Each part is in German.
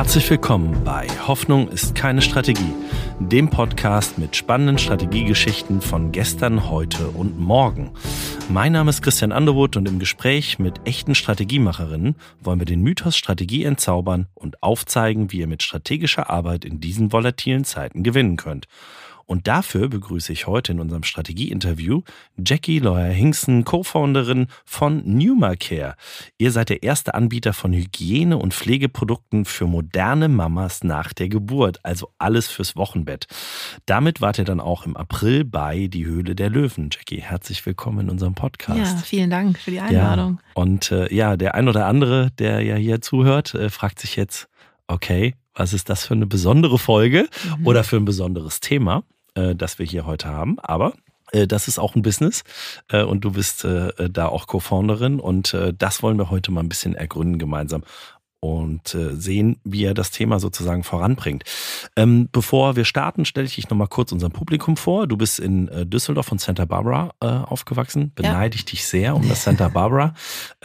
Herzlich willkommen bei Hoffnung ist keine Strategie, dem Podcast mit spannenden Strategiegeschichten von gestern, heute und morgen. Mein Name ist Christian Underwood und im Gespräch mit echten Strategiemacherinnen wollen wir den Mythos Strategie entzaubern und aufzeigen, wie ihr mit strategischer Arbeit in diesen volatilen Zeiten gewinnen könnt. Und dafür begrüße ich heute in unserem Strategie-Interview Jackie Lawyer-Hingsen, Co-Founderin von Pneumacare. Ihr seid der erste Anbieter von Hygiene- und Pflegeprodukten für moderne Mamas nach der Geburt, also alles fürs Wochenbett. Damit wart ihr dann auch im April bei Die Höhle der Löwen. Jackie, herzlich willkommen in unserem Podcast. Ja, vielen Dank für die Einladung. Ja, und äh, ja, der ein oder andere, der ja hier zuhört, äh, fragt sich jetzt, okay, was ist das für eine besondere Folge mhm. oder für ein besonderes Thema? Äh, das wir hier heute haben. Aber äh, das ist auch ein Business äh, und du bist da auch Co-Founderin und das wollen wir heute mal ein bisschen ergründen gemeinsam und sehen, wie er das Thema sozusagen voranbringt. Ähm, bevor wir starten, stelle ich dich nochmal kurz unserem Publikum vor. Du bist in Düsseldorf und Santa Barbara aufgewachsen. Beneide ich dich sehr um das Santa Barbara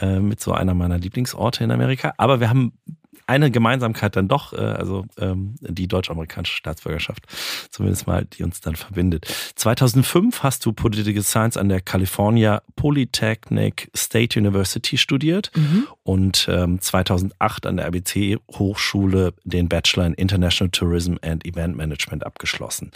mit so einer meiner Lieblingsorte in Amerika. Aber wir haben eine Gemeinsamkeit dann doch, äh, also ähm, die deutsch-amerikanische Staatsbürgerschaft, zumindest mal, die uns dann verbindet. 2005 hast du Political Science an der California Polytechnic State University studiert mhm. und ähm, 2008 an der ABC Hochschule den Bachelor in International Tourism and Event Management abgeschlossen.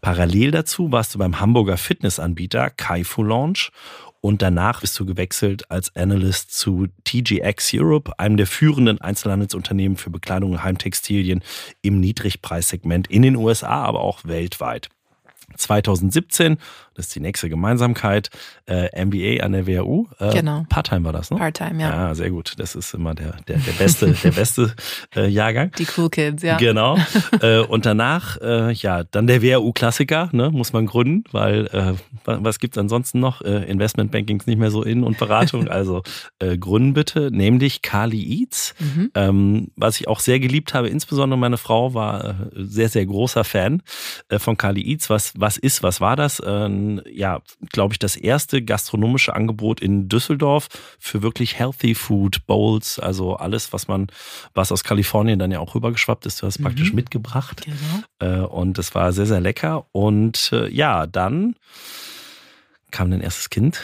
Parallel dazu warst du beim Hamburger Fitnessanbieter Kaifu Launch und danach bist du gewechselt als Analyst zu TGX Europe, einem der führenden Einzelhandelsunternehmen für Bekleidung und Heimtextilien im Niedrigpreissegment in den USA, aber auch weltweit. 2017 das ist die nächste Gemeinsamkeit. Äh, MBA an der WHU. Äh, genau. Part-time war das, ne? Part-time, ja. Ja, sehr gut. Das ist immer der, der, der beste, der beste äh, Jahrgang. Die Cool Kids, ja. Genau. äh, und danach, äh, ja, dann der WHU-Klassiker, ne, muss man gründen, weil äh, was gibt's ansonsten noch? Investmentbanking ist nicht mehr so in und Beratung. Also gründen bitte, nämlich Kali Eats. Mhm. Ähm, was ich auch sehr geliebt habe, insbesondere meine Frau war sehr, sehr großer Fan von Kali Eats. Was, was ist, was war das? Ja, glaube ich, das erste gastronomische Angebot in Düsseldorf für wirklich Healthy Food Bowls, also alles, was man, was aus Kalifornien dann ja auch rübergeschwappt ist, du hast mhm. praktisch mitgebracht. Genau. Äh, und es war sehr, sehr lecker. Und äh, ja, dann kam dein erstes Kind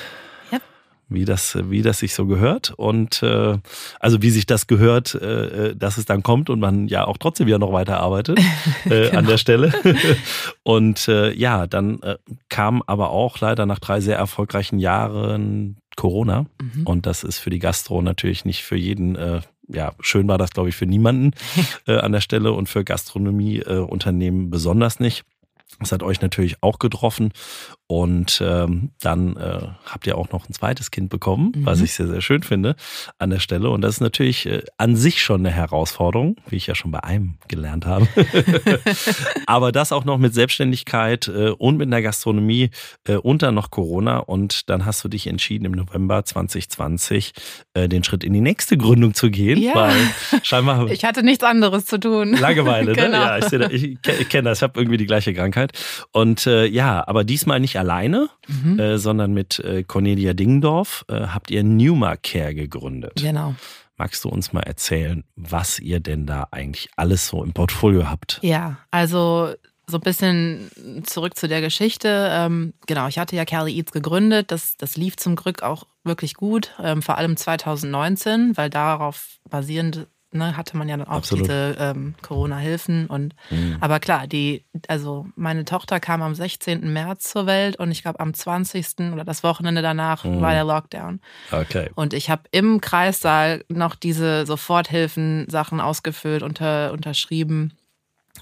wie das, wie das sich so gehört und äh, also wie sich das gehört, äh, äh dass es dann kommt und man ja auch trotzdem wieder noch weiter arbeitet äh, genau. an der Stelle. und äh, ja, dann äh, kam aber auch leider nach drei sehr erfolgreichen Jahren Corona mhm. und das ist für die Gastro natürlich nicht für jeden äh, ja, schön war das, glaube ich, für niemanden äh, an der Stelle und für Gastronomieunternehmen äh, besonders nicht. Das hat euch natürlich auch getroffen. Und ähm, dann äh, habt ihr auch noch ein zweites Kind bekommen, mhm. was ich sehr, sehr schön finde an der Stelle. Und das ist natürlich äh, an sich schon eine Herausforderung, wie ich ja schon bei einem gelernt habe. Aber das auch noch mit Selbstständigkeit äh, und mit der Gastronomie äh, und dann noch Corona. Und dann hast du dich entschieden, im November 2020 äh, den Schritt in die nächste Gründung zu gehen. Ja. Weil scheinbar. Ich hatte nichts anderes zu tun. Langeweile, ne? genau. Ja, ich, ich, ich kenne das. Ich habe irgendwie die gleiche Krankheit. Und äh, ja, aber diesmal nicht alleine, mhm. äh, sondern mit äh, Cornelia Dingendorf äh, habt ihr Numa Care gegründet. Genau. Magst du uns mal erzählen, was ihr denn da eigentlich alles so im Portfolio habt? Ja, also so ein bisschen zurück zu der Geschichte. Ähm, genau, ich hatte ja Kelly Eats gegründet. Das, das lief zum Glück auch wirklich gut, ähm, vor allem 2019, weil darauf basierend ne, hatte man ja dann auch Absolut. diese ähm, Corona-Hilfen. Und mhm. aber klar, die, also meine Tochter kam am 16. März zur Welt und ich glaube am 20. oder das Wochenende danach mhm. war der Lockdown. Okay. Und ich habe im Kreissaal noch diese Soforthilfen-Sachen ausgefüllt, unter, unterschrieben.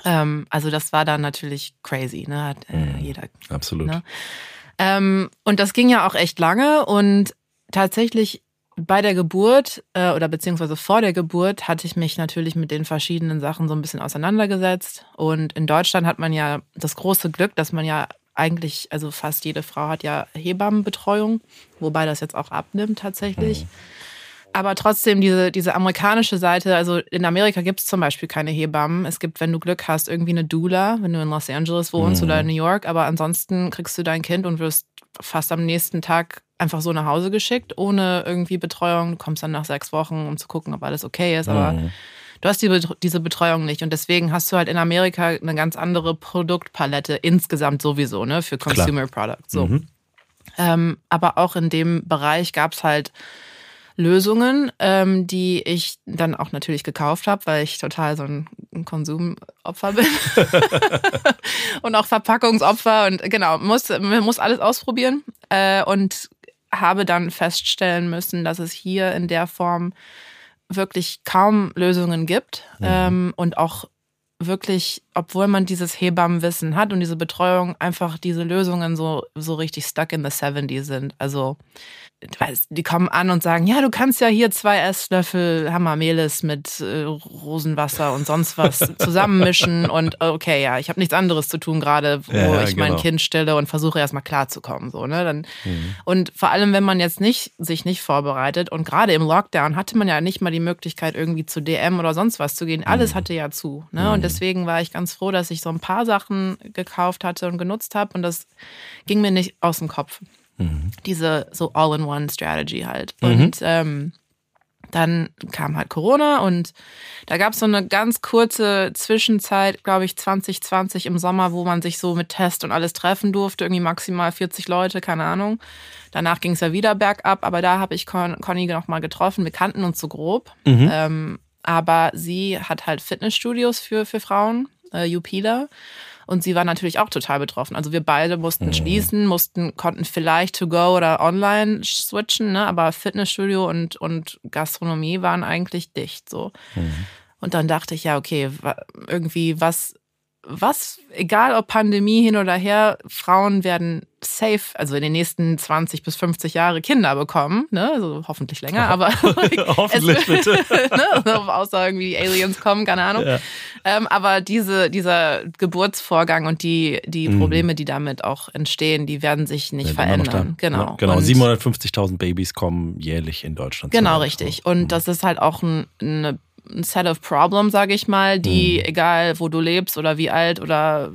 Ähm, also das war dann natürlich crazy, ne? Hat äh, mhm. jeder. Absolut. Ne? Ähm, und das ging ja auch echt lange und tatsächlich bei der Geburt äh, oder beziehungsweise vor der Geburt hatte ich mich natürlich mit den verschiedenen Sachen so ein bisschen auseinandergesetzt. Und in Deutschland hat man ja das große Glück, dass man ja eigentlich, also fast jede Frau hat ja Hebammenbetreuung, wobei das jetzt auch abnimmt tatsächlich. Mhm. Aber trotzdem diese, diese amerikanische Seite, also in Amerika gibt es zum Beispiel keine Hebammen. Es gibt, wenn du Glück hast, irgendwie eine Doula, wenn du in Los Angeles wohnst mhm. oder in New York. Aber ansonsten kriegst du dein Kind und wirst fast am nächsten Tag einfach so nach Hause geschickt, ohne irgendwie Betreuung. Du kommst dann nach sechs Wochen, um zu gucken, ob alles okay ist. Aber mhm. du hast die, diese Betreuung nicht. Und deswegen hast du halt in Amerika eine ganz andere Produktpalette insgesamt sowieso, ne, für Consumer Klar. Products. So. Mhm. Ähm, aber auch in dem Bereich gab es halt Lösungen, ähm, die ich dann auch natürlich gekauft habe, weil ich total so ein Konsumopfer bin und auch Verpackungsopfer und genau muss muss alles ausprobieren äh, und habe dann feststellen müssen, dass es hier in der Form wirklich kaum Lösungen gibt mhm. ähm, und auch wirklich, obwohl man dieses Hebammenwissen hat und diese Betreuung, einfach diese Lösungen so, so richtig stuck in the 70 sind. Also die kommen an und sagen, ja, du kannst ja hier zwei Esslöffel Hammermelis mit äh, Rosenwasser und sonst was zusammenmischen und okay, ja, ich habe nichts anderes zu tun gerade, wo ja, ich genau. mein Kind stelle und versuche erstmal klarzukommen, so, ne? Dann, mhm. Und vor allem, wenn man jetzt nicht sich nicht vorbereitet und gerade im Lockdown hatte man ja nicht mal die Möglichkeit irgendwie zu DM oder sonst was zu gehen. Alles mhm. hatte ja zu, ne? Mhm. Und deswegen war ich ganz froh, dass ich so ein paar Sachen gekauft hatte und genutzt habe und das ging mir nicht aus dem Kopf. Mhm. Diese so All-in-One-Strategy halt. Mhm. Und ähm, dann kam halt Corona und da gab es so eine ganz kurze Zwischenzeit, glaube ich, 2020 im Sommer, wo man sich so mit Test und alles treffen durfte, irgendwie maximal 40 Leute, keine Ahnung. Danach ging es ja wieder bergab, aber da habe ich Con Conny noch mal getroffen. Wir kannten uns so grob, mhm. ähm, aber sie hat halt Fitnessstudios für, für Frauen, äh, Jupila. Und sie war natürlich auch total betroffen. Also wir beide mussten mhm. schließen, mussten, konnten vielleicht to go oder online switchen, ne? aber Fitnessstudio und, und Gastronomie waren eigentlich dicht so. Mhm. Und dann dachte ich, ja, okay, irgendwie was was, egal ob Pandemie hin oder her, Frauen werden safe, also in den nächsten 20 bis 50 Jahre Kinder bekommen, ne? Also hoffentlich länger, aber hoffentlich bitte. ne? Also außer irgendwie Aliens kommen, keine Ahnung. Ja. Ähm, aber diese, dieser Geburtsvorgang und die, die mhm. Probleme, die damit auch entstehen, die werden sich nicht ja, verändern. Genau. Genau. 750.000 Babys kommen jährlich in Deutschland. Genau, richtig. Und mhm. das ist halt auch ein, eine ein Set of Problems, sage ich mal, die, mhm. egal wo du lebst oder wie alt oder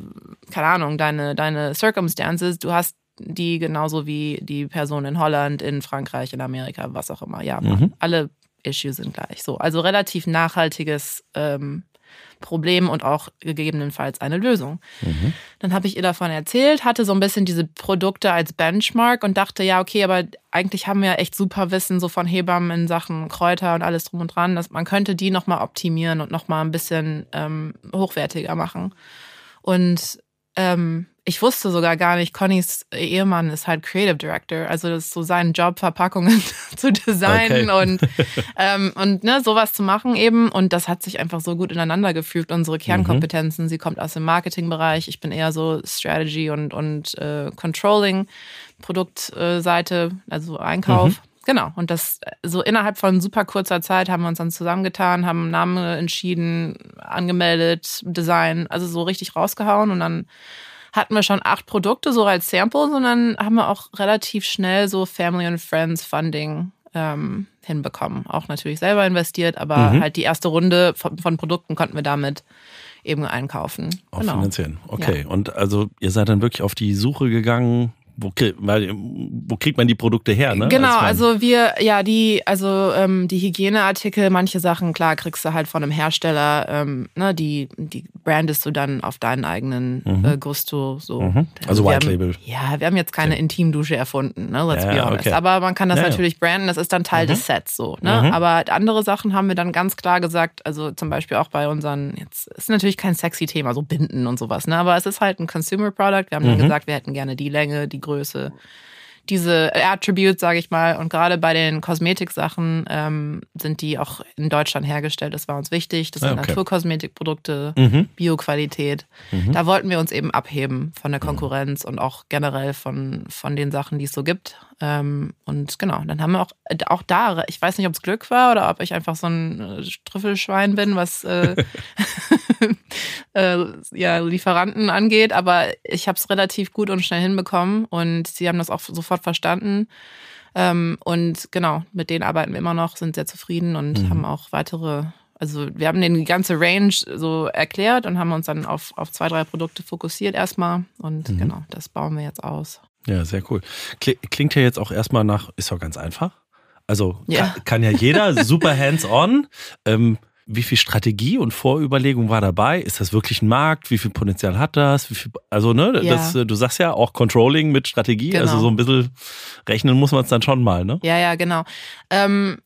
keine Ahnung, deine, deine Circumstances, du hast die genauso wie die Person in Holland, in Frankreich, in Amerika, was auch immer. Ja, mhm. alle Issues sind gleich. So, also relativ nachhaltiges ähm, Problem und auch gegebenenfalls eine Lösung. Mhm. Dann habe ich ihr davon erzählt, hatte so ein bisschen diese Produkte als Benchmark und dachte, ja, okay, aber eigentlich haben wir ja echt super Wissen so von Hebammen in Sachen Kräuter und alles drum und dran, dass man könnte die nochmal optimieren und nochmal ein bisschen ähm, hochwertiger machen. Und ähm, ich wusste sogar gar nicht, Connys Ehemann ist halt Creative Director. Also das ist so sein Job, Verpackungen zu designen okay. und, ähm, und ne, sowas zu machen eben. Und das hat sich einfach so gut ineinander gefügt, unsere Kernkompetenzen. Mhm. Sie kommt aus dem Marketingbereich. Ich bin eher so Strategy und, und äh, Controlling, Produktseite, also Einkauf. Mhm. Genau. Und das so innerhalb von super kurzer Zeit haben wir uns dann zusammengetan, haben Namen entschieden, angemeldet, Design, also so richtig rausgehauen und dann hatten wir schon acht Produkte so als Sample, sondern haben wir auch relativ schnell so Family and Friends Funding ähm, hinbekommen. Auch natürlich selber investiert, aber mhm. halt die erste Runde von, von, Produkten konnten wir damit eben einkaufen. Auch genau. finanzieren. Okay. Ja. Und also ihr seid dann wirklich auf die Suche gegangen, wo, wo kriegt man die Produkte her? Ne? Genau, also, also wir, ja, die, also ähm, die Hygieneartikel, manche Sachen, klar, kriegst du halt von einem Hersteller, ähm, ne, die, die brandest du dann auf deinen eigenen mhm. äh, Gusto. So. Mhm. Also White haben, Label. Ja, wir haben jetzt keine okay. Intimdusche erfunden, ne? Let's ja, be honest. Okay. Aber man kann das ja, natürlich branden, das ist dann Teil mhm. des Sets so. Ne? Mhm. Aber andere Sachen haben wir dann ganz klar gesagt, also zum Beispiel auch bei unseren, jetzt ist natürlich kein sexy Thema, so Binden und sowas, ne? Aber es ist halt ein Consumer Product. Wir haben dann mhm. gesagt, wir hätten gerne die Länge, die Größe, diese Attributes, sage ich mal. Und gerade bei den Kosmetiksachen ähm, sind die auch in Deutschland hergestellt. Das war uns wichtig. Das sind ah, okay. Naturkosmetikprodukte, mhm. Bioqualität. Mhm. Da wollten wir uns eben abheben von der mhm. Konkurrenz mhm. und auch generell von, von den Sachen, die es so gibt. Ähm, und genau, dann haben wir auch, auch da, ich weiß nicht, ob es Glück war oder ob ich einfach so ein äh, Trüffelschwein bin, was äh, äh, ja, Lieferanten angeht, aber ich habe es relativ gut und schnell hinbekommen und sie haben das auch sofort verstanden. Ähm, und genau, mit denen arbeiten wir immer noch, sind sehr zufrieden und mhm. haben auch weitere also wir haben den ganze Range so erklärt und haben uns dann auf, auf zwei, drei Produkte fokussiert erstmal. Und mhm. genau, das bauen wir jetzt aus. Ja, sehr cool. Klingt ja jetzt auch erstmal nach, ist doch ganz einfach. Also ja. Kann, kann, ja jeder, super hands-on. Ähm, wie viel Strategie und Vorüberlegung war dabei? Ist das wirklich ein Markt? Wie viel Potenzial hat das? Wie viel, also, ne, Ja. das, äh, du sagst ja auch Controlling mit Strategie, Genau. also so ein bisschen rechnen muss man es dann schon mal, ne? Ja, ja, genau. Ähm,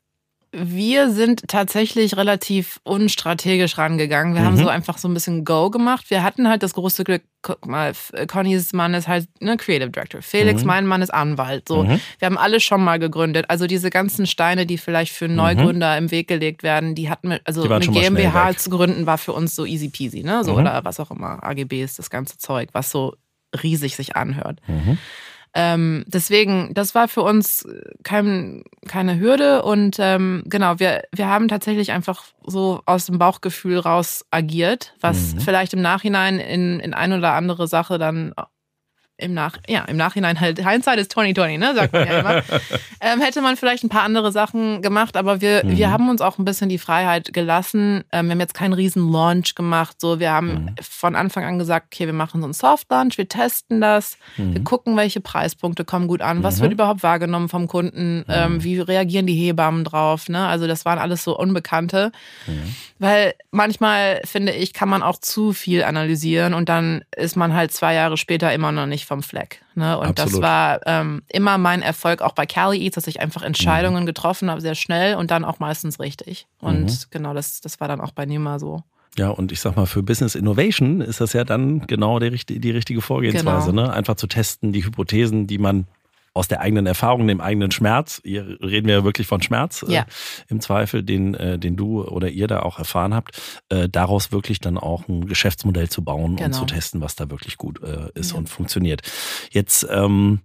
wir sind tatsächlich relativ unstrategisch rangegangen. Wir haben Mhm. so einfach so ein bisschen Go gemacht. Wir hatten halt das große Glück, guck mal, F- Connys Mann ist halt ne, Creative Director. Felix, Mhm. mein Mann, ist Anwalt. So, Mhm. wir haben alle schon mal gegründet. Also diese ganzen Steine, die vielleicht für Neugründer im Weg gelegt werden, die hatten wir, also eine GmbH zu gründen war für uns so easy peasy, ne? So Mhm. oder was auch immer, AGBs, das ganze Zeug, was so riesig sich anhört. Ähm, deswegen, das war für uns kein, keine Hürde und ähm, genau, wir, wir haben tatsächlich einfach so aus dem Bauchgefühl raus agiert, was Mhm. vielleicht im Nachhinein in, in ein oder andere Sache dann im Nach ja, im Nachhinein halt, Hindsight ist 2020, ne, sagt man ja immer. ähm, hätte man vielleicht ein paar andere Sachen gemacht, aber wir, Mhm. wir haben uns auch ein bisschen die Freiheit gelassen. Ähm, wir haben jetzt keinen riesen Launch gemacht. So, wir haben Mhm. von Anfang an gesagt, okay, wir machen so einen Soft Launch, wir testen das, wir Mhm. gucken, welche Preispunkte kommen gut an, was Mhm. wird überhaupt wahrgenommen vom Kunden, ähm, wie reagieren die Hebammen drauf. Ne? Also das waren alles so Unbekannte. Mhm. Weil manchmal, finde ich, kann man auch zu viel analysieren und dann ist man halt zwei Jahre später immer noch nicht vom Fleck. Ne? Und das Absolut. war ähm, immer mein Erfolg auch bei Cali Eats, dass ich einfach Entscheidungen getroffen habe, sehr schnell und dann auch meistens richtig. Und Mhm. genau, das, das war dann auch bei Nima so. Ja, und ich sag mal, für Business Innovation ist das ja dann genau richt- die richtige Vorgehensweise, Genau. ne? Einfach zu testen, die Hypothesen, die man aus der eigenen Erfahrung, dem eigenen Schmerz, hier reden wir ja wirklich von Schmerz, Ja. äh, im Zweifel, den, äh, den du oder ihr da auch erfahren habt, äh, daraus wirklich dann auch ein Geschäftsmodell zu bauen und Genau. zu testen, was da wirklich gut äh, ist Ja. und funktioniert. Jetzt, ähm,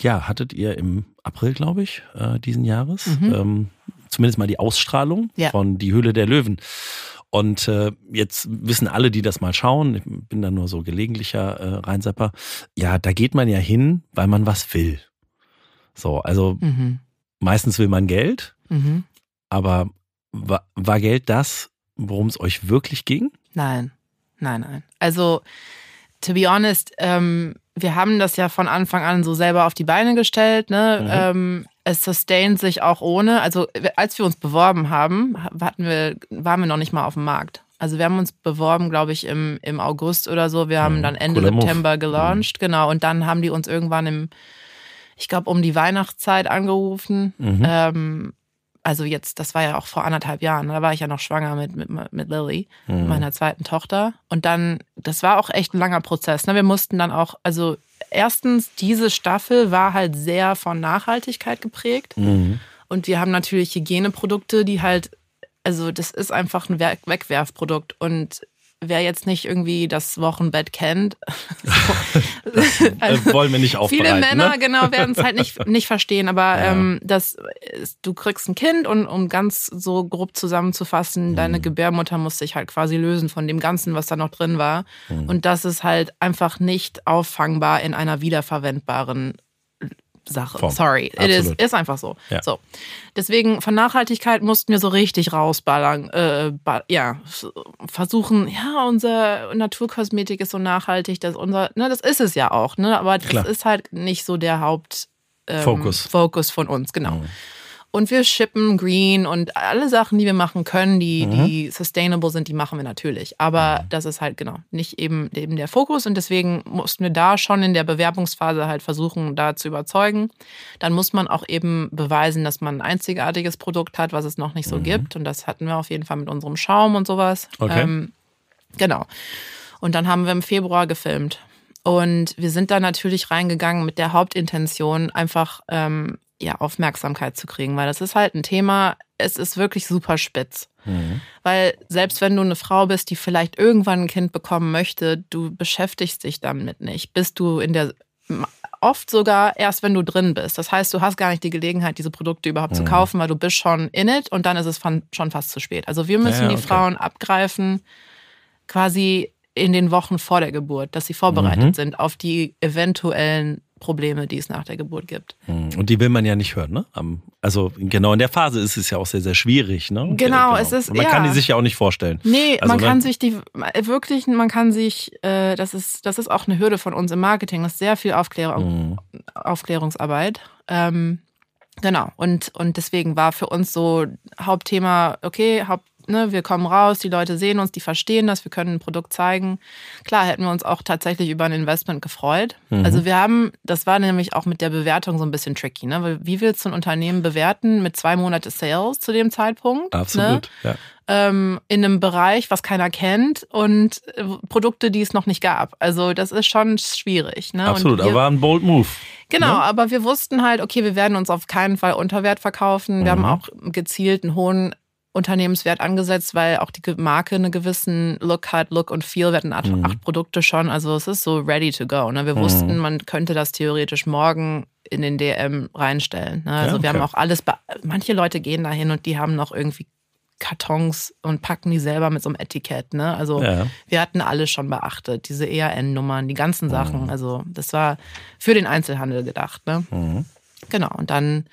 ja, hattet ihr im April, glaube ich, äh, diesen Jahres, Mhm. ähm, zumindest mal die Ausstrahlung Ja. von Die Höhle der Löwen. Und äh, jetzt wissen alle, die das mal schauen, ich bin da nur so gelegentlicher äh, Reinsepper, ja, da geht man ja hin, weil man was will. So, also Mhm. meistens will man Geld, Mhm. aber war, war Geld das, worum es euch wirklich ging? Nein, nein, nein. Also, to be honest, ähm, wir haben das ja von Anfang an so selber auf die Beine gestellt. Ne? Mhm. Ähm, es sustaint sich auch ohne. Also, als wir uns beworben haben, hatten wir, waren wir noch nicht mal auf dem Markt. Also wir haben uns beworben, glaube ich, im, im August oder so. Wir haben Mhm. dann Ende. September gelauncht, genau. Und dann haben die uns irgendwann im, ich glaube, um die Weihnachtszeit angerufen. Mhm. Ähm, also jetzt, das war ja auch vor anderthalb Jahren. Da war ich ja noch schwanger mit, mit, mit Lilly Mhm. meiner zweiten Tochter. Und dann, das war auch echt ein langer Prozess. Ne? Wir mussten dann auch, also erstens, diese Staffel war halt sehr von Nachhaltigkeit geprägt. Mhm. Und wir haben natürlich Hygieneprodukte, die halt, also das ist einfach ein Wegwerfprodukt. Und wer jetzt nicht irgendwie das Wochenbett kennt, so, Äh, wollen wir nicht aufbereiten. Viele Männer, ne? genau, werden es halt nicht, nicht verstehen, aber Ja. ähm, das ist, du kriegst ein Kind und um ganz so grob zusammenzufassen, Mhm. deine Gebärmutter muss sich halt quasi lösen von dem Ganzen, was da noch drin war. Mhm. Und das ist halt einfach nicht auffangbar in einer wiederverwendbaren Sache. Form. Sorry, it is, ist einfach so. Ja. So. Deswegen von Nachhaltigkeit mussten wir so richtig rausballern, äh, ja, versuchen, ja, unser Naturkosmetik ist so nachhaltig, dass unser, ne, das ist es ja auch, ne, aber das Klar. ist halt nicht so der Haupt ähm, Fokus. Fokus von uns, genau. Mhm. Und wir shippen green und alle Sachen, die wir machen können, die, Mhm. die sustainable sind, die machen wir natürlich. Aber das ist halt genau nicht eben, eben der Fokus und deswegen mussten wir da schon in der Bewerbungsphase halt versuchen, da zu überzeugen. Dann muss man auch eben beweisen, dass man ein einzigartiges Produkt hat, was es noch nicht so gibt. Und das hatten wir auf jeden Fall mit unserem Schaum und sowas. Okay. Ähm, genau. Und dann haben wir im Februar gefilmt. Und wir sind da natürlich reingegangen mit der Hauptintention, einfach ähm, ja, Aufmerksamkeit zu kriegen, weil das ist halt ein Thema, es ist wirklich super spitz. Mhm. Weil selbst wenn du eine Frau bist, die vielleicht irgendwann ein Kind bekommen möchte, du beschäftigst dich damit nicht, bis du in der oft sogar erst, wenn du drin bist. Das heißt, du hast gar nicht die Gelegenheit, diese Produkte überhaupt zu Mhm. kaufen, weil du bist schon in it und dann ist es schon fast zu spät. Also wir müssen Ja, die okay. Frauen abgreifen, quasi in den Wochen vor der Geburt, dass sie vorbereitet Mhm. sind auf die eventuellen Probleme, die es nach der Geburt gibt. Mhm. Und die will man ja nicht hören, ne? Also genau in der Phase ist es ja auch sehr, sehr schwierig, ne? Genau, es ist- Und Man ja. kann die sich ja auch nicht vorstellen. Nee, Also man kann sich die wirklich, man kann sich, äh, das ist, das ist auch eine Hürde von uns im Marketing, das ist sehr viel Aufklärung, Mhm. Aufklärungsarbeit. Ähm, genau. Und, und deswegen war für uns so Hauptthema, okay, Haupt, ne, wir kommen raus, die Leute sehen uns, die verstehen das, wir können ein Produkt zeigen. Klar, hätten wir uns auch tatsächlich über ein Investment gefreut. Mhm. Also wir haben, das war nämlich auch mit der Bewertung so ein bisschen tricky. Ne? Weil Wie willst du ein Unternehmen bewerten mit zwei Monate Sales zu dem Zeitpunkt? Ne? Absolut, ja. ähm, in einem Bereich, was keiner kennt und äh, Produkte, die es noch nicht gab. Also das ist schon schwierig. Ne? Absolut, wir, aber war ein bold Move. Genau, ne? aber wir wussten halt, okay, wir werden uns auf keinen Fall unter Wert verkaufen. Wir Mhm. haben auch gezielt einen hohen Unternehmenswert angesetzt, weil auch die Marke einen gewissen Look hat, Look und Feel. Wir hatten acht, Mhm. acht Produkte schon, also es ist so ready to go. Ne? Wir Mhm. wussten, man könnte das theoretisch morgen in den DM reinstellen. Ne? Also Ja, wir okay. haben auch alles, manche Leute gehen dahin und die haben noch irgendwie Kartons und packen die selber mit so einem Etikett. Ne? Also Ja. wir hatten alles schon beachtet, diese ERN-Nummern, die ganzen Mhm. Sachen. Also das war für den Einzelhandel gedacht. Ne? Mhm. Genau, und dann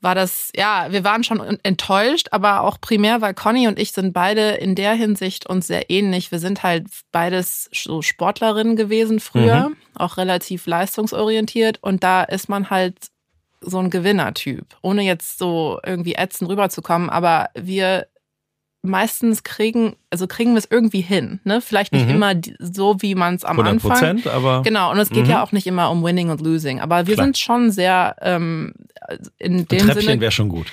war das, ja, wir waren schon enttäuscht, aber auch primär, weil Conny und ich sind beide in der Hinsicht uns sehr ähnlich. Wir sind halt beides so Sportlerinnen gewesen früher, auch relativ leistungsorientiert. Und da ist man halt so ein Gewinnertyp, ohne jetzt so irgendwie ätzend rüberzukommen, aber wir meistens kriegen, also kriegen wir es irgendwie hin, ne? Vielleicht nicht Mhm. immer so, wie man es am 100 Anfang Prozent, aber Genau, und es geht Mhm. ja auch nicht immer um Winning und Losing. Aber wir Klar. sind schon sehr ähm, in ein dem Treppchen Sinne. wäre schon gut.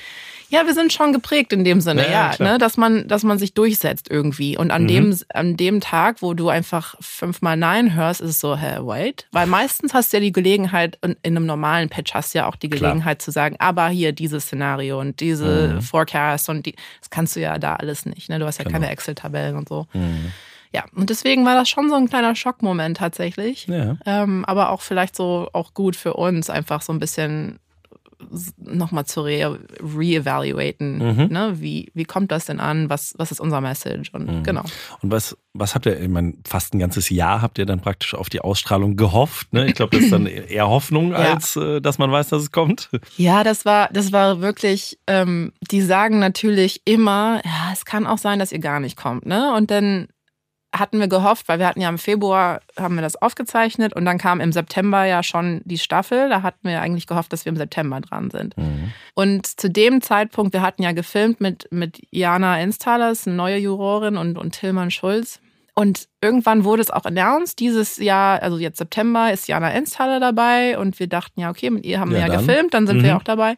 Ja, wir sind schon geprägt in dem Sinne, Ja, ja, klar. ne, dass man, dass man sich durchsetzt irgendwie. Und an Mhm. dem, an dem Tag, wo du einfach fünfmal Nein hörst, ist es so, hä, wait. Weil meistens hast du ja die Gelegenheit, und in einem normalen Patch hast du ja auch die Klar. Gelegenheit zu sagen, aber hier dieses Szenario und diese Mhm. Forecast und die, das kannst du ja da alles nicht, ne? Du hast ja Genau. keine Excel-Tabellen und so. Mhm. Ja, und deswegen war das schon so ein kleiner Schockmoment tatsächlich. Ja. Ähm, aber auch vielleicht so auch gut für uns, einfach so ein bisschen nochmal zu re reevaluaten. Mhm. Ne? Wie, wie kommt das denn an? Was, was ist unser Message? Und Mhm. genau. Und was, was habt ihr, ich meine, fast ein ganzes Jahr habt ihr dann praktisch auf die Ausstrahlung gehofft. Ne? Ich glaube, das ist dann eher Hoffnung, Ja. als äh, dass man weiß, dass es kommt. Ja, das war, das war wirklich, ähm, die sagen natürlich immer, ja, es kann auch sein, dass ihr gar nicht kommt, ne? Und dann hatten wir gehofft, weil wir hatten ja im Februar, haben wir das aufgezeichnet und dann kam im September ja schon die Staffel. Da hatten wir eigentlich gehofft, dass wir im September dran sind. Mhm. Und zu dem Zeitpunkt, wir hatten ja gefilmt mit, mit Jana Installers, eine neue Jurorin, und, und Tillmann Schulz. Und irgendwann wurde es auch announced, dieses Jahr, also jetzt September, ist Jana Installer dabei. Und wir dachten, ja, okay, mit ihr haben wir Ja, ja dann. gefilmt, dann sind Mhm. wir auch dabei.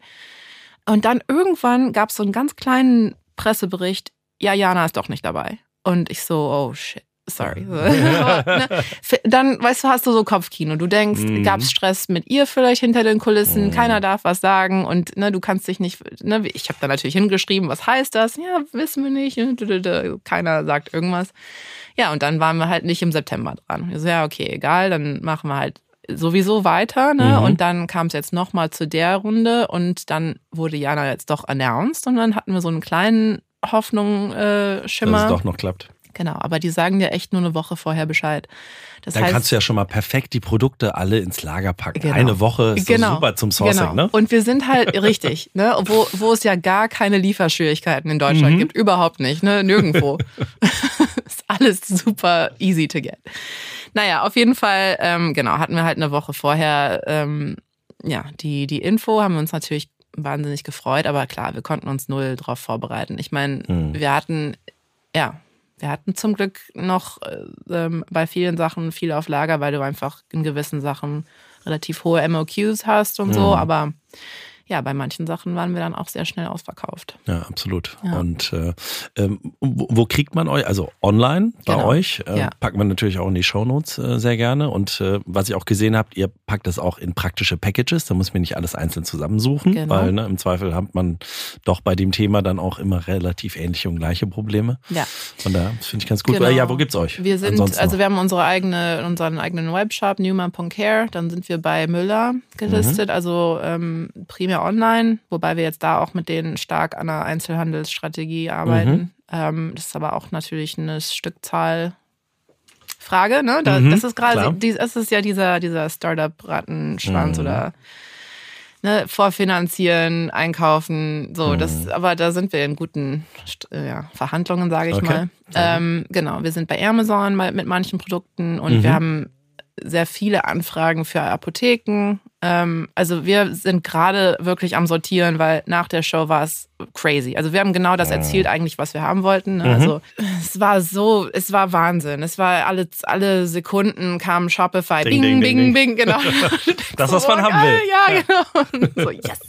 Und dann irgendwann gab es so einen ganz kleinen Pressebericht, ja, Jana ist doch nicht dabei. Und ich so, oh shit. Sorry. Dann, weißt du, hast du so Kopfkino. Du denkst, Mhm. gab es Stress mit ihr vielleicht hinter den Kulissen? Mhm. Keiner darf was sagen und ne, du kannst dich nicht. Ne, ich habe da natürlich hingeschrieben, was heißt das? Ja, wissen wir nicht. Keiner sagt irgendwas. Ja, und dann waren wir halt nicht im September dran. Ich so, ja, okay, egal, dann machen wir halt sowieso weiter. Ne? Mhm. Und dann kam es jetzt nochmal zu der Runde und dann wurde Jana jetzt doch announced und dann hatten wir so einen kleinen Hoffnung äh, Dass Schimmer. es doch noch klappt. Genau, aber die sagen dir echt nur eine Woche vorher Bescheid. Das Dann heißt, kannst du ja schon mal perfekt die Produkte alle ins Lager packen. Genau. Eine Woche ist Genau. super zum Sourcing, genau. ne? Und wir sind halt richtig, ne, wo, wo es ja gar keine Lieferschwierigkeiten in Deutschland Mhm. gibt, überhaupt nicht, ne, nirgendwo. ist alles super easy to get. Naja, auf jeden Fall, ähm, genau, hatten wir halt eine Woche vorher, ähm, ja, die, die Info, haben wir uns natürlich wahnsinnig gefreut, aber klar, wir konnten uns null drauf vorbereiten. Ich meine, Mhm. wir hatten, ja, wir hatten zum Glück noch äh, ähm, bei vielen Sachen viel auf Lager, weil du einfach in gewissen Sachen relativ hohe MOQs hast und so, Mhm. aber ja, bei manchen Sachen waren wir dann auch sehr schnell ausverkauft. Ja, absolut. Ja. Und äh, ähm, wo, wo kriegt man euch? Also online bei Genau. euch. Äh, Ja. Packen wir natürlich auch in die Shownotes äh, sehr gerne. Und äh, was ich auch gesehen habt, ihr packt das auch in praktische Packages. Da muss man nicht alles einzeln zusammensuchen, Genau. weil ne, im Zweifel hat man doch bei dem Thema dann auch immer relativ ähnliche und gleiche Probleme. Ja. Von daher finde ich ganz gut. Genau. Ja, wo gibt's euch? Wir sind, Ansonsten also wir haben unsere eigene, unseren eigenen Webshop, newman.care, dann sind wir bei Müller gelistet, Mhm. also ähm, primär online, wobei wir jetzt da auch mit denen stark an einer Einzelhandelsstrategie arbeiten. Mhm. Ähm, das ist aber auch natürlich eine Stückzahl. Frage, ne? Da, Mhm, das ist gerade, das ist ja dieser, dieser Startup-Rattenschwanz Mhm. oder ne, vorfinanzieren, einkaufen, so, Mhm. das, aber da sind wir in guten äh, ja, Verhandlungen, sage ich Okay. mal. Ähm, genau, wir sind bei Amazon mit manchen Produkten und Mhm. wir haben sehr viele Anfragen für Apotheken, Ähm, also wir sind gerade wirklich am Sortieren, weil nach der Show war es crazy. Also wir haben genau das erzielt eigentlich, was wir haben wollten. Ne? Mhm. Also es war so, es war Wahnsinn. Es war alle, alle Sekunden kam Shopify, ding, bing, ding, bing, bing, genau. das, was man haben will. Ja, genau. Und so, yes.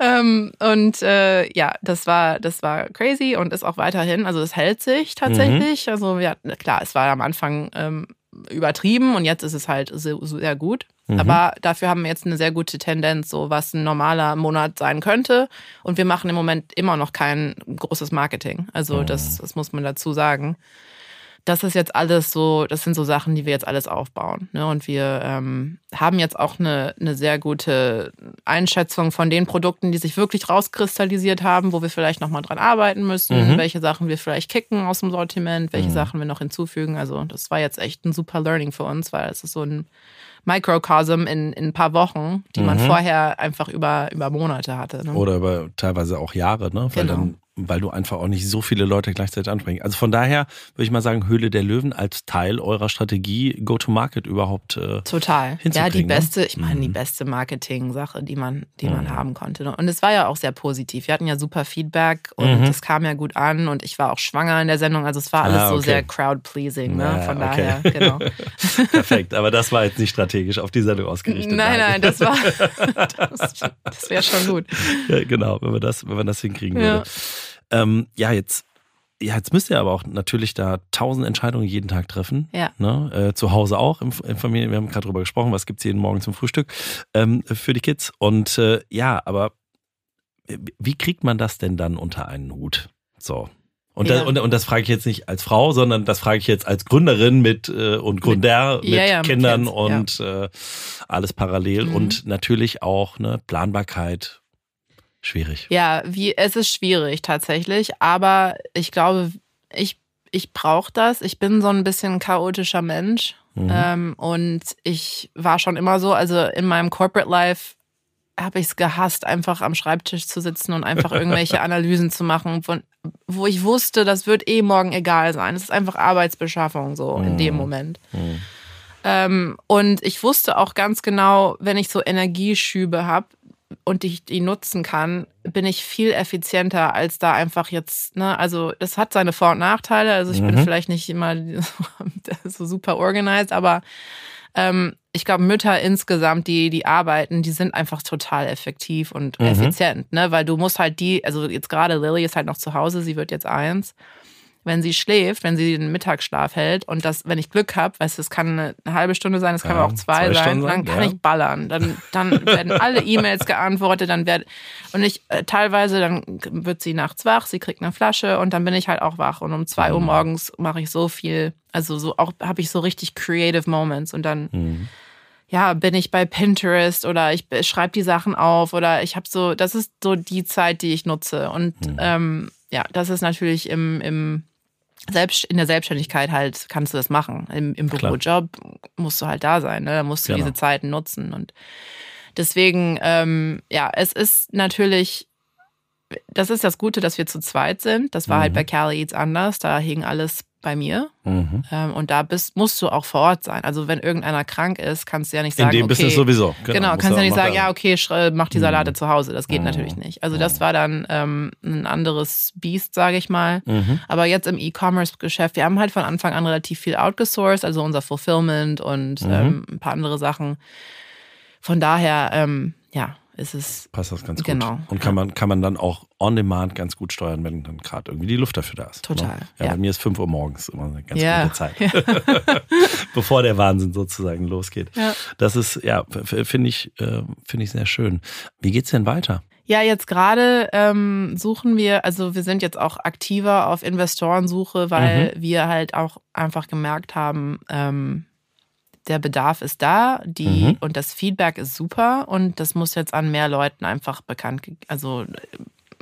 ähm, und äh, ja, das war, das war crazy und ist auch weiterhin, also es hält sich tatsächlich. Mhm. Also ja, klar, es war am Anfang ähm, übertrieben und jetzt ist es halt sehr, sehr gut. Mhm. Aber dafür haben wir jetzt eine sehr gute Tendenz, so was ein normaler Monat sein könnte. Und wir machen im Moment immer noch kein großes Marketing. Also mhm. das, das muss man dazu sagen das ist jetzt alles so, das sind so Sachen, die wir jetzt alles aufbauen. Ne? Und wir ähm, haben jetzt auch eine, eine sehr gute Einschätzung von den Produkten, die sich wirklich rauskristallisiert haben, wo wir vielleicht nochmal dran arbeiten müssen, mhm. welche Sachen wir vielleicht kicken aus dem Sortiment, welche mhm. Sachen wir noch hinzufügen. Also das war jetzt echt ein super Learning für uns, weil es ist so ein Microcosm in, in ein paar Wochen, die mhm. man vorher einfach über, über Monate hatte. Ne? Oder über teilweise auch Jahre, ne? Weil genau. dann weil du einfach auch nicht so viele Leute gleichzeitig ansprichst. Also von daher würde ich mal sagen, Höhle der Löwen als Teil eurer Strategie Go-to-Market überhaupt äh, total. Ja, die ne? beste, ich meine, die mhm. beste Marketing-Sache, die man, die man mhm. haben konnte. Ne? Und es war ja auch sehr positiv. Wir hatten ja super Feedback und mhm. es kam ja gut an und ich war auch schwanger in der Sendung. Also es war alles ah, okay. so sehr crowd-pleasing. Ne? Von ja, daher, okay. genau. Perfekt. Aber das war jetzt nicht strategisch auf die Sendung ausgerichtet. Nein, nein, das war, das, das wäre schon gut. Ja, genau, wenn wir das, wenn wir das hinkriegen ja. würde. Ähm, ja, jetzt ja, jetzt müsst ihr aber auch natürlich da tausend Entscheidungen jeden Tag treffen. Ja. Ne? Äh, zu Hause auch, im, im Familien, wir haben gerade drüber gesprochen, was gibt es jeden Morgen zum Frühstück ähm, für die Kids. Und äh, ja, aber wie kriegt man das denn dann unter einen Hut? So. Und, ja. das, und, und das frage ich jetzt nicht als Frau, sondern das frage ich jetzt als Gründerin mit äh, und Gründer mit, ja, ja, Kindern mit und äh, alles parallel mhm. und natürlich auch ne, Planbarkeit, schwierig. Ja, wie, es ist schwierig tatsächlich, aber ich glaube, ich, ich brauche das. Ich bin so ein bisschen chaotischer Mensch. Mhm. Ähm, und ich war schon immer so, also in meinem Corporate Life habe ich es gehasst, einfach am Schreibtisch zu sitzen und einfach irgendwelche Analysen zu machen, von, wo ich wusste, das wird eh morgen egal sein. Es ist einfach Arbeitsbeschaffung so mhm. in dem Moment. Mhm. Ähm, und ich wusste auch ganz genau, wenn ich so Energieschübe habe, und ich die nutzen kann, bin ich viel effizienter als da einfach jetzt, ne, also das hat seine Vor- und Nachteile. Also ich mhm. bin vielleicht nicht immer so super organized, aber ähm, ich glaube, Mütter insgesamt, die, die arbeiten, die sind einfach total effektiv und mhm. effizient, ne? Weil du musst halt die, also jetzt gerade Lily ist halt noch zu Hause, sie wird jetzt eins wenn sie schläft, wenn sie den Mittagsschlaf hält und das, wenn ich Glück habe, weißt du, es kann eine halbe Stunde sein, es kann ja, auch zwei, zwei sein, dann kann ja. ich ballern. Dann, dann werden alle E-Mails geantwortet, dann wird und ich äh, teilweise, dann wird sie nachts wach, sie kriegt eine Flasche und dann bin ich halt auch wach und um zwei mhm. Uhr morgens mache ich so viel, also so auch habe ich so richtig creative Moments und dann mhm ja, bin ich bei Pinterest oder ich schreibe die Sachen auf oder ich habe so, das ist so die Zeit, die ich nutze. Und mhm. ähm, ja, das ist natürlich im, im selbst in der Selbstständigkeit halt kannst du das machen. Im, im Bürojob musst du halt da sein, ne? Da musst du genau. diese Zeiten nutzen. Und deswegen, ähm, ja, es ist natürlich, das ist das Gute, dass wir zu zweit sind. Das war halt mhm. halt bei Cali Eats anders. Da hing alles bei mir. Mhm. Ähm, und da bist, musst du auch vor Ort sein. Also wenn irgendeiner krank ist, kannst du ja nicht sagen, In dem okay, Business sowieso. Genau, genau kannst du ja nicht sagen, ja, okay, mach die Salate mhm. zu Hause. Das geht mhm. natürlich nicht. Also das mhm. war dann ähm, ein anderes Biest, sage ich mal. Mhm. Aber jetzt im E-Commerce-Geschäft, wir haben halt von Anfang an relativ viel outgesourced, also unser Fulfillment und mhm. ähm, ein paar andere Sachen. Von daher, ähm, ja, ist es. Passt das ganz genau. gut. Und kann man, kann man dann auch on demand ganz gut steuern, wenn dann gerade irgendwie die Luft dafür da ist. Ne? Total. Ja, ja, bei mir ist 5 Uhr morgens immer eine ganz ja. gute Zeit. Bevor der Wahnsinn sozusagen losgeht. Ja. Das ist, ja, finde ich, äh, finde ich sehr schön. Wie geht's denn weiter? Ja, jetzt gerade ähm, suchen wir, also wir sind jetzt auch aktiver auf Investorensuche, weil mhm. wir halt auch einfach gemerkt haben, ähm, der Bedarf ist da, die mhm. und das Feedback ist super und das muss jetzt an mehr Leuten einfach bekannt, also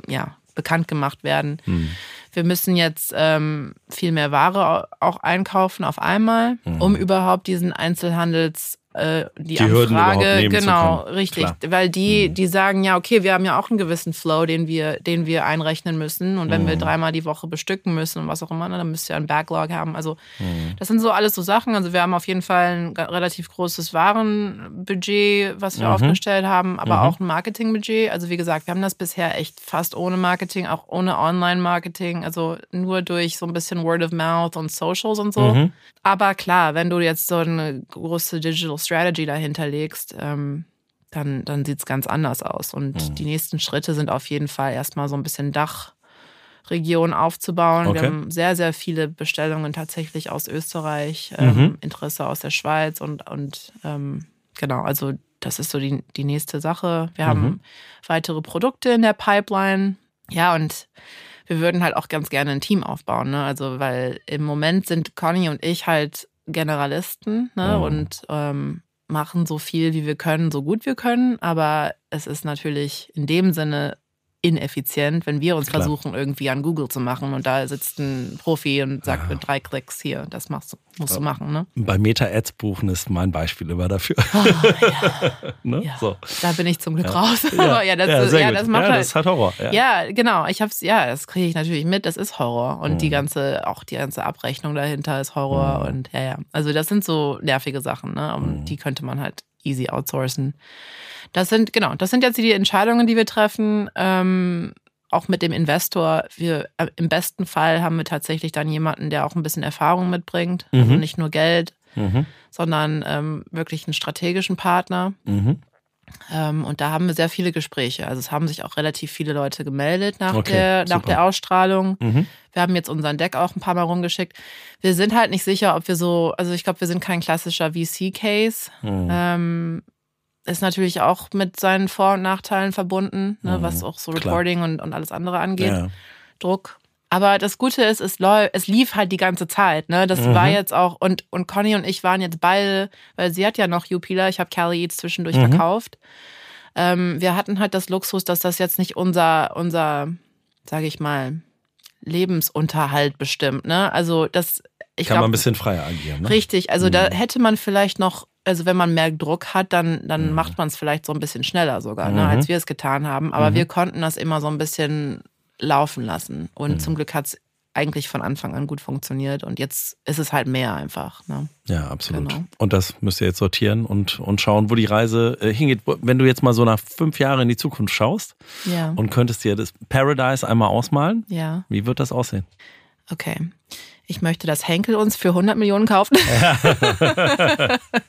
ja, bekannt gemacht werden. Mhm. Wir müssen jetzt ähm, viel mehr Ware auch einkaufen auf einmal, mhm. um überhaupt diesen Einzelhandels äh, die, Die Hürden zu genau, richtig, Klar. weil die, Mhm. die sagen ja, okay, wir haben ja auch einen gewissen Flow, den wir, den wir einrechnen müssen und wenn wir Mhm. dreimal die Woche bestücken müssen und was auch immer, ne, dann müsst ihr einen Backlog haben. Also Mhm. das sind so alles so Sachen. Also wir haben auf jeden Fall ein relativ großes Warenbudget, was wir Mhm. aufgestellt haben, aber Mhm. auch ein Marketingbudget. Also wie gesagt, wir haben das bisher echt fast ohne Marketing, auch ohne Online-Marketing, also nur durch so ein bisschen Word of Mouth und Socials und so. Mhm. Aber klar, wenn du jetzt so eine große Digital Strategy dahinter legst, ähm, dann, dann sieht es ganz anders aus. Und Mhm. die nächsten Schritte sind auf jeden Fall erstmal so ein bisschen Dachregion aufzubauen. Okay. Wir haben sehr, sehr viele Bestellungen tatsächlich aus Österreich, ähm, Mhm. Interesse aus der Schweiz und, und ähm, genau, also das ist so die, die nächste Sache. Wir haben Mhm. weitere Produkte in der Pipeline. Ja, und wir würden halt auch ganz gerne ein Team aufbauen, ne? Also, weil im Moment sind Conny und ich halt Generalisten, ne? Mhm. Und ähm, machen so viel, wie wir können, so gut wir können. Aber es ist natürlich in dem Sinne ineffizient, wenn wir uns Klar. versuchen, irgendwie an Google zu machen und da sitzt ein Profi und sagt Ja. mit drei Klicks hier, das machst du, musst du Ja. machen, ne? Bei Meta-Ads buchen ist mein Beispiel immer dafür. Oh, ja, ne? So. Da bin ich zum Glück Ja. raus. Aber ja, das, ja, das macht ja, halt, das ist halt Horror. Ja. Ja, genau. Ich hab's, ja, das kriege ich natürlich mit. Das ist Horror. Und Mhm. die ganze, auch die ganze Abrechnung dahinter ist Horror. Mhm. Und ja, ja. Also das sind so nervige Sachen, ne? Und Mhm. die könnte man halt easy outsourcen. Das sind, genau, das sind jetzt die Entscheidungen, die wir treffen. Ähm, auch mit dem Investor. Wir, äh, im besten Fall haben wir tatsächlich dann jemanden, der auch ein bisschen Erfahrung mitbringt. Also Mhm. nicht nur Geld, Mhm. sondern ähm, wirklich einen strategischen Partner. Mhm. Ähm, und da haben wir sehr viele Gespräche. Also es haben sich auch relativ viele Leute gemeldet nach, Okay, der, nach super. der Ausstrahlung. Mhm. Wir haben jetzt unseren Deck auch ein paar Mal rumgeschickt. Wir sind halt nicht sicher, ob wir so, also ich glaube, wir sind kein klassischer VC-Case. Mhm. Ähm, ist natürlich auch mit seinen Vor- und Nachteilen verbunden, ne, Mhm, was auch so klar. Reporting und, und alles andere angeht. Ja. Druck. Aber das Gute ist, es, es lief halt die ganze Zeit. Ne? Das Mhm. war jetzt auch, und, und Conny und ich waren jetzt beide, weil sie hat ja noch Jupiler, ich habe Cali Eats zwischendurch Mhm. verkauft. Ähm, wir hatten halt das Luxus, dass das jetzt nicht unser, unser, sage ich mal, Lebensunterhalt bestimmt. Ne? Also das, ich Kann man ein bisschen freier agieren. Ne? richtig. Also da Mhm. hätte man vielleicht noch, also wenn man mehr Druck hat, dann, dann Mhm. macht man es vielleicht so ein bisschen schneller sogar, ne, Mhm. als wir es getan haben. Aber Mhm. wir konnten das immer so ein bisschen laufen lassen. Und Mhm. zum Glück hat es eigentlich von Anfang an gut funktioniert. Und jetzt ist es halt mehr einfach. Ne? Ja, absolut. Genau. Und das müsst ihr jetzt sortieren und, und schauen, wo die Reise äh, hingeht. Wenn du jetzt mal so nach fünf Jahren in die Zukunft schaust Ja. und könntest dir das Paradise einmal ausmalen, ja. wie wird das aussehen? Okay. Ich möchte, dass Henkel uns für 100 Millionen kauft.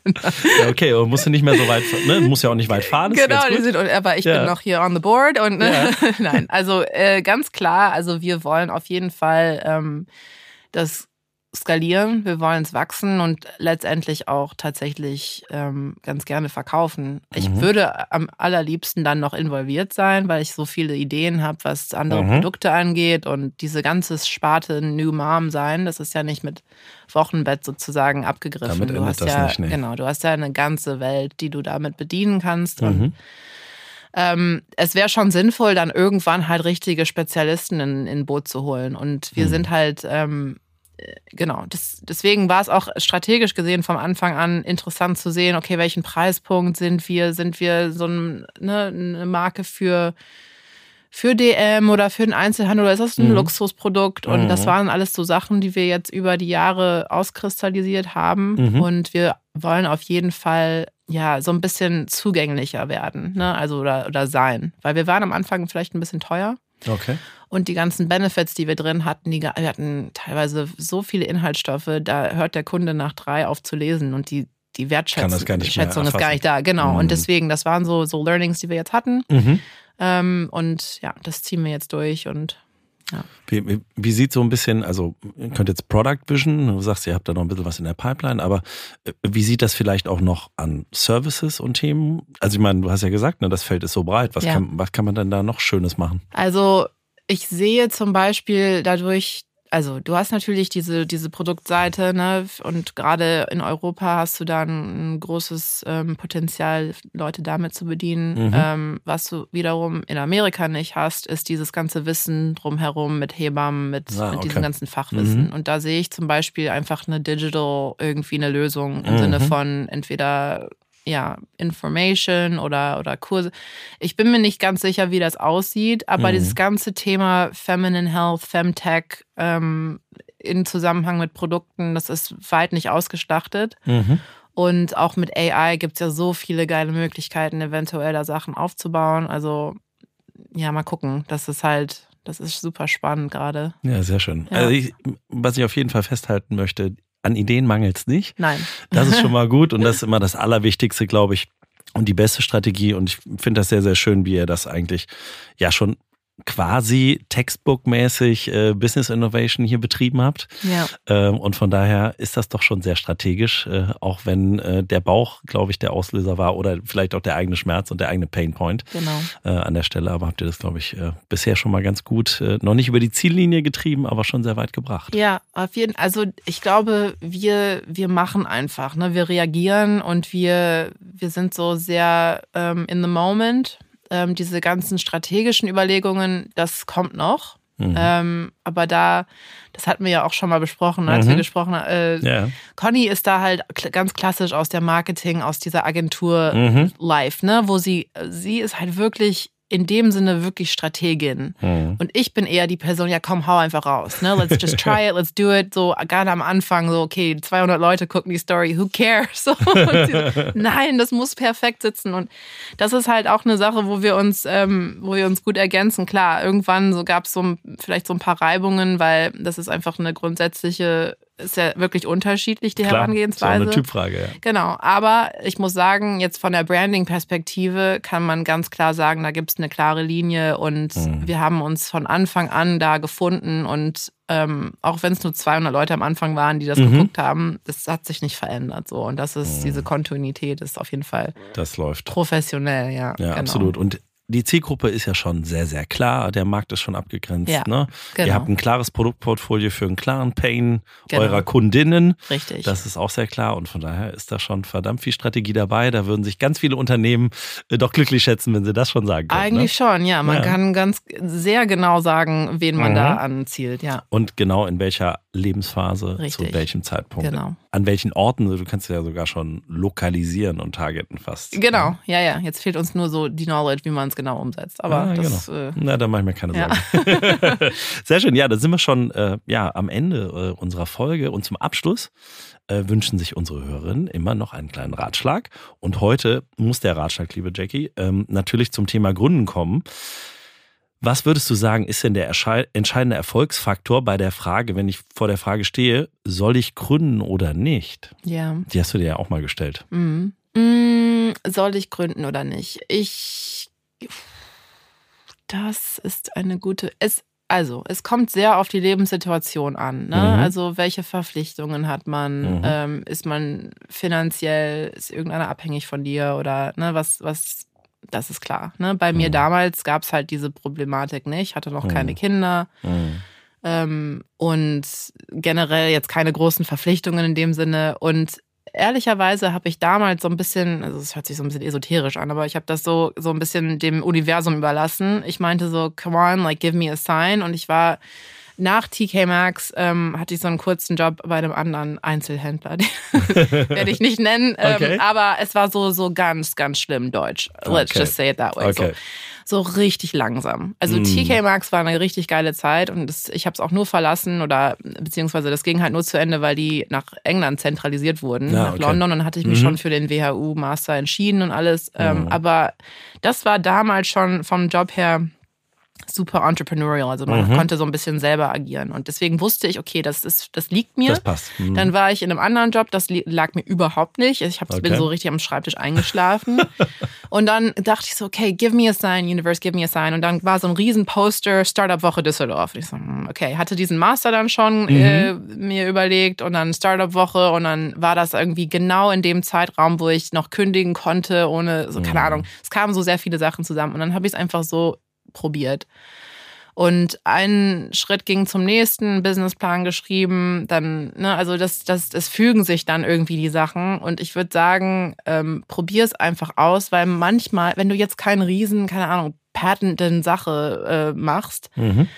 Ja, okay, und musst du nicht mehr so weit, ne? Muss ja auch nicht weit fahren. Genau, die sind, aber ich Ja. bin noch hier on the board und ne? Ja. nein, also äh, ganz klar, also wir wollen auf jeden Fall ähm, das skalieren, wir wollen es wachsen und letztendlich auch tatsächlich ähm, ganz gerne verkaufen. Ich Mhm. würde am allerliebsten dann noch involviert sein, weil ich so viele Ideen habe, was andere Mhm. Produkte angeht und diese ganze Sparte New Mom sein, das ist ja nicht mit Wochenbett sozusagen abgegriffen. Damit du hast das ja nicht, nee. genau, du hast ja eine ganze Welt, die du damit bedienen kannst und Mhm. ähm, es wäre schon sinnvoll, dann irgendwann halt richtige Spezialisten in, in Boot zu holen. Und wir Mhm. sind halt, ähm, äh, genau, das, deswegen war es auch strategisch gesehen vom Anfang an interessant zu sehen, okay, welchen Preispunkt sind wir? Sind wir so ein, ne, eine Marke für für DM oder für den Einzelhandel oder ist das ein Mhm. Luxusprodukt? Und das Mhm. waren alles so Sachen, die wir jetzt über die Jahre auskristallisiert haben. Mhm. Und wir wollen auf jeden Fall ja so ein bisschen zugänglicher werden, ne? Also oder, oder sein. Weil wir waren am Anfang vielleicht ein bisschen teuer. Okay. Und die ganzen Benefits, die wir drin hatten, die, wir hatten teilweise so viele Inhaltsstoffe, da hört der Kunde nach drei auf zu lesen und die, die Wertschätzung gar ist gar nicht da. Genau. Mhm. Und deswegen, das waren so, so Learnings, die wir jetzt hatten. Mhm. Ähm, und ja, das ziehen wir jetzt durch und Wie, wie, wie sieht so ein bisschen, also ihr könnt jetzt Product Vision, du sagst, ihr habt da noch ein bisschen was in der Pipeline, aber äh, wie sieht das vielleicht auch noch an Services und Themen? Also ich meine, du hast ja gesagt, ne, das Feld ist so breit. Was, Ja. kann, was kann man denn da noch Schönes machen? Also ich sehe zum Beispiel dadurch, also du hast natürlich diese, diese Produktseite, ne? Und gerade in Europa hast du dann ein großes ähm, Potenzial, Leute damit zu bedienen. Mhm. Ähm, was du wiederum in Amerika nicht hast, ist dieses ganze Wissen drumherum mit Hebammen, mit, ah, okay. mit diesem ganzen Fachwissen. Mhm. Und da sehe ich zum Beispiel einfach eine Digital irgendwie eine Lösung im mhm. Sinne von entweder ja, Information oder, oder Kurse. Ich bin mir nicht ganz sicher, wie das aussieht, aber mhm. dieses ganze Thema Feminine Health, Femtech ähm, in Zusammenhang mit Produkten, das ist weit nicht ausgestattet. Mhm. Und auch mit AI gibt es ja so viele geile Möglichkeiten, eventuell da Sachen aufzubauen. Also ja, mal gucken. Das ist halt, das ist super spannend gerade. Ja, sehr schön. Ja. Also ich, was ich auf jeden Fall festhalten möchte, an Ideen mangelt es nicht. Nein. Das ist schon mal gut und das ist immer das Allerwichtigste, glaube ich. Und die beste Strategie. Und ich finde das sehr, sehr schön, wie ihr das eigentlich ja schon quasi textbookmäßig äh, Business Innovation hier betrieben habt. Ja. Ähm, und von daher ist das doch schon sehr strategisch, äh, auch wenn äh, der Bauch, glaube ich, der Auslöser war oder vielleicht auch der eigene Schmerz und der eigene Painpoint genau. äh, an der Stelle. Aber habt ihr das, glaube ich, äh, bisher schon mal ganz gut, äh, noch nicht über die Ziellinie getrieben, aber schon sehr weit gebracht. Ja, auf jeden Fall. Also ich glaube, wir, wir machen einfach, ne? wir reagieren und wir, wir sind so sehr ähm, in the moment ähm, diese ganzen strategischen Überlegungen, das kommt noch. Mhm. Ähm, aber da, das hatten wir ja auch schon mal besprochen, als mhm. wir gesprochen haben. Äh, yeah. Conny ist da halt ganz klassisch aus der Marketing, aus dieser Agentur mhm. live, ne, wo sie, sie ist halt wirklich in dem Sinne wirklich Strategin. Mhm. Und ich bin eher die Person, ja komm, hau einfach raus. Ne? Let's just try it, let's do it. So gerade am Anfang so, okay, 200 Leute gucken die Story, who cares? So, nein, das muss perfekt sitzen. Und das ist halt auch eine Sache, wo wir uns, ähm, wo wir uns gut ergänzen. Klar, irgendwann so gab es so vielleicht so ein paar Reibungen, weil das ist einfach eine grundsätzliche ist ja wirklich unterschiedlich, die Klar, Herangehensweise. Ist eine Typfrage, ja. Genau, aber ich muss sagen, jetzt von der Branding-Perspektive kann man ganz klar sagen, da gibt es eine klare Linie und mhm. wir haben uns von Anfang an da gefunden und ähm, auch wenn es nur 200 Leute am Anfang waren, die das mhm. geguckt haben, das hat sich nicht verändert so und das ist mhm. diese Kontinuität ist auf jeden Fall das läuft professionell, ja. Ja, genau. absolut und die Zielgruppe ist ja schon sehr, sehr klar. Der Markt ist schon abgegrenzt. Ja, ne? Genau. Ihr habt ein klares Produktportfolio für einen klaren Pain genau. eurer Kundinnen. Richtig. Das ist auch sehr klar. Und von daher ist da schon verdammt viel Strategie dabei. Da würden sich ganz viele Unternehmen äh, doch glücklich schätzen, wenn sie das schon sagen können. Eigentlich ne? schon, ja. Man ja. kann ganz sehr genau sagen, wen man mhm. da anzielt, ja. Und genau in welcher Lebensphase, Richtig. zu welchem Zeitpunkt. Genau. An welchen Orten, du kannst ja sogar schon lokalisieren und targeten fast. Genau, ja, ja. Jetzt fehlt uns nur so die Knowledge, wie man es ganz genau umsetzt. Aber ah, das, genau. äh, Na, da mache ich mir keine ja. Sorgen. Sehr schön. Ja, da sind wir schon äh, ja, am Ende äh, unserer Folge. Und zum Abschluss äh, wünschen sich unsere Hörerinnen immer noch einen kleinen Ratschlag. Und heute muss der Ratschlag, liebe Jackie, ähm, natürlich zum Thema Gründen kommen. Was würdest du sagen, ist denn der entscheidende Erfolgsfaktor bei der Frage, wenn ich vor der Frage stehe, soll ich gründen oder nicht? Ja. Die hast du dir ja auch mal gestellt. Mhm. Mm, soll ich gründen oder nicht? Ich. Das ist eine gute. Es, also, es kommt sehr auf die Lebenssituation an. Ne? Mhm. Also, welche Verpflichtungen hat man? Mhm. Ähm, ist man finanziell, ist irgendeiner abhängig von dir oder ne, was, was, das ist klar. Ne? Bei mhm. mir damals gab es halt diese Problematik nicht. Ich hatte noch keine mhm. Kinder. Mhm. Ähm, und generell jetzt keine großen Verpflichtungen in dem Sinne. Und ehrlicherweise habe ich damals so ein bisschen, also es hört sich so ein bisschen esoterisch an, aber ich habe das so, so ein bisschen dem Universum überlassen. Ich meinte so, come on, like give me a sign. Und ich war nach TK Maxx ähm, hatte ich so einen kurzen Job bei einem anderen Einzelhändler, den werde ich nicht nennen, ähm, okay. aber es war so so ganz ganz schlimm Deutsch. Let's okay. just say it that way. Okay. So so richtig langsam. Also mm. TK Maxx war eine richtig geile Zeit und das, ich habe es auch nur verlassen oder beziehungsweise das ging halt nur zu Ende, weil die nach England zentralisiert wurden, ja, nach okay. London. Und dann hatte ich mich mhm. schon für den WHU Master entschieden und alles. Ähm, mhm. aber das war damals schon vom Job her super entrepreneurial, also man mhm. konnte so ein bisschen selber agieren und deswegen wusste ich, okay, das ist, das liegt mir. Das passt. Mhm. Dann war ich in einem anderen Job, das lag mir überhaupt nicht. Ich hab, okay. bin so richtig am Schreibtisch eingeschlafen und dann dachte ich so, okay, give me a sign, Universe, give me a sign und dann war so ein riesen Poster Startup Woche Düsseldorf. Ich so, hm, okay, hatte diesen Master dann schon mhm. äh, mir überlegt und dann Startup Woche und dann war das irgendwie genau in dem Zeitraum, wo ich noch kündigen konnte, ohne so keine mhm. Ahnung. Es kamen so sehr viele Sachen zusammen und dann habe ich es einfach so probiert. Und ein Schritt ging zum nächsten, Businessplan geschrieben, dann, ne, also das, das, das fügen sich dann irgendwie die Sachen. Und ich würde sagen, ähm, probier es einfach aus, weil manchmal, wenn du jetzt keinen riesen, keine Ahnung, patenten Sache äh, machst, mhm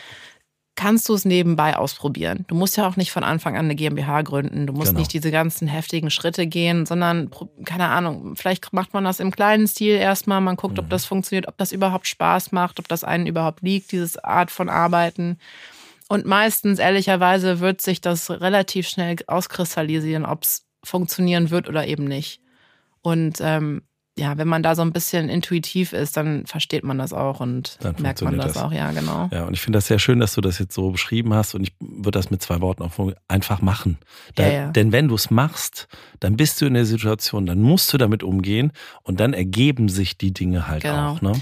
kannst du es nebenbei ausprobieren. Du musst ja auch nicht von Anfang an eine GmbH gründen. Du musst genau. nicht diese ganzen heftigen Schritte gehen, sondern, keine Ahnung, vielleicht macht man das im kleinen Stil erstmal. Man guckt, mhm. ob das funktioniert, ob das überhaupt Spaß macht, ob das einen überhaupt liegt, diese Art von Arbeiten. Und meistens, ehrlicherweise, wird sich das relativ schnell auskristallisieren, ob es funktionieren wird oder eben nicht. Und ähm, ja, wenn man da so ein bisschen intuitiv ist, dann versteht man das auch und dann merkt man das, das, auch, ja, genau. Ja, und ich finde das sehr schön, dass du das jetzt so beschrieben hast und ich würde das mit zwei Worten auch einfach machen. Da, ja, ja. Denn wenn du es machst, dann bist du in der Situation, dann musst du damit umgehen und dann ergeben sich die Dinge halt genau. auch. Ne?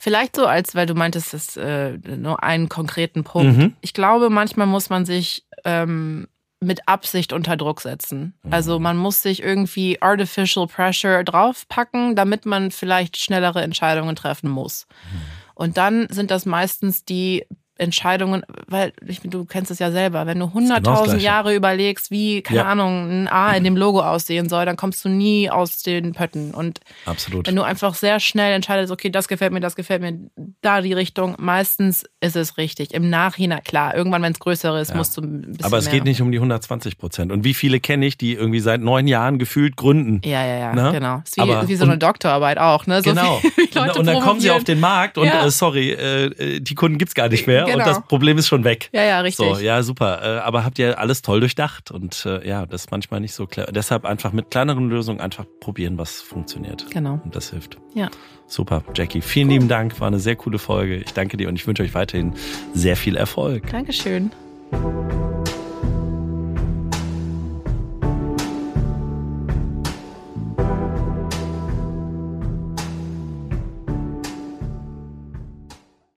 Vielleicht so, als weil du meintest, das äh, nur einen konkreten Punkt. Mhm. Ich glaube, manchmal muss man sich ähm, mit Absicht unter Druck setzen. Also mhm. man muss sich irgendwie artificial pressure draufpacken, damit man vielleicht schnellere Entscheidungen treffen muss. Mhm. Und dann sind das meistens die Entscheidungen, weil ich, du kennst es ja selber, wenn du 100.000 genau Jahre überlegst, wie, keine ja. Ahnung, ein A in dem Logo aussehen soll, dann kommst du nie aus den Pötten. Und Absolut. wenn du einfach sehr schnell entscheidest, okay, das gefällt mir, das gefällt mir, da die Richtung, meistens ist es richtig. Im Nachhinein, klar, irgendwann, wenn es größer ist, ja. musst du ein bisschen Aber es mehr. geht nicht um die 120 Prozent. Und wie viele kenne ich, die irgendwie seit neun Jahren gefühlt gründen? Ja, ja, ja, ne? genau. Ist wie, Aber, wie so eine Doktorarbeit auch, ne? So genau. und, und dann kommen sie auf den Markt und, ja. äh, sorry, äh, die Kunden gibt's gar nicht mehr. Genau. Und das Problem ist schon weg. Ja, ja, richtig. So, ja, super. Äh, aber habt ihr alles toll durchdacht und äh, ja, das ist manchmal nicht so klar. Deshalb einfach mit kleineren Lösungen einfach probieren, was funktioniert. Genau. Und das hilft. Ja. Super, Jackie. Vielen cool. lieben Dank. War eine sehr coole Folge. Ich danke dir und ich wünsche euch weiterhin sehr viel Erfolg. Dankeschön.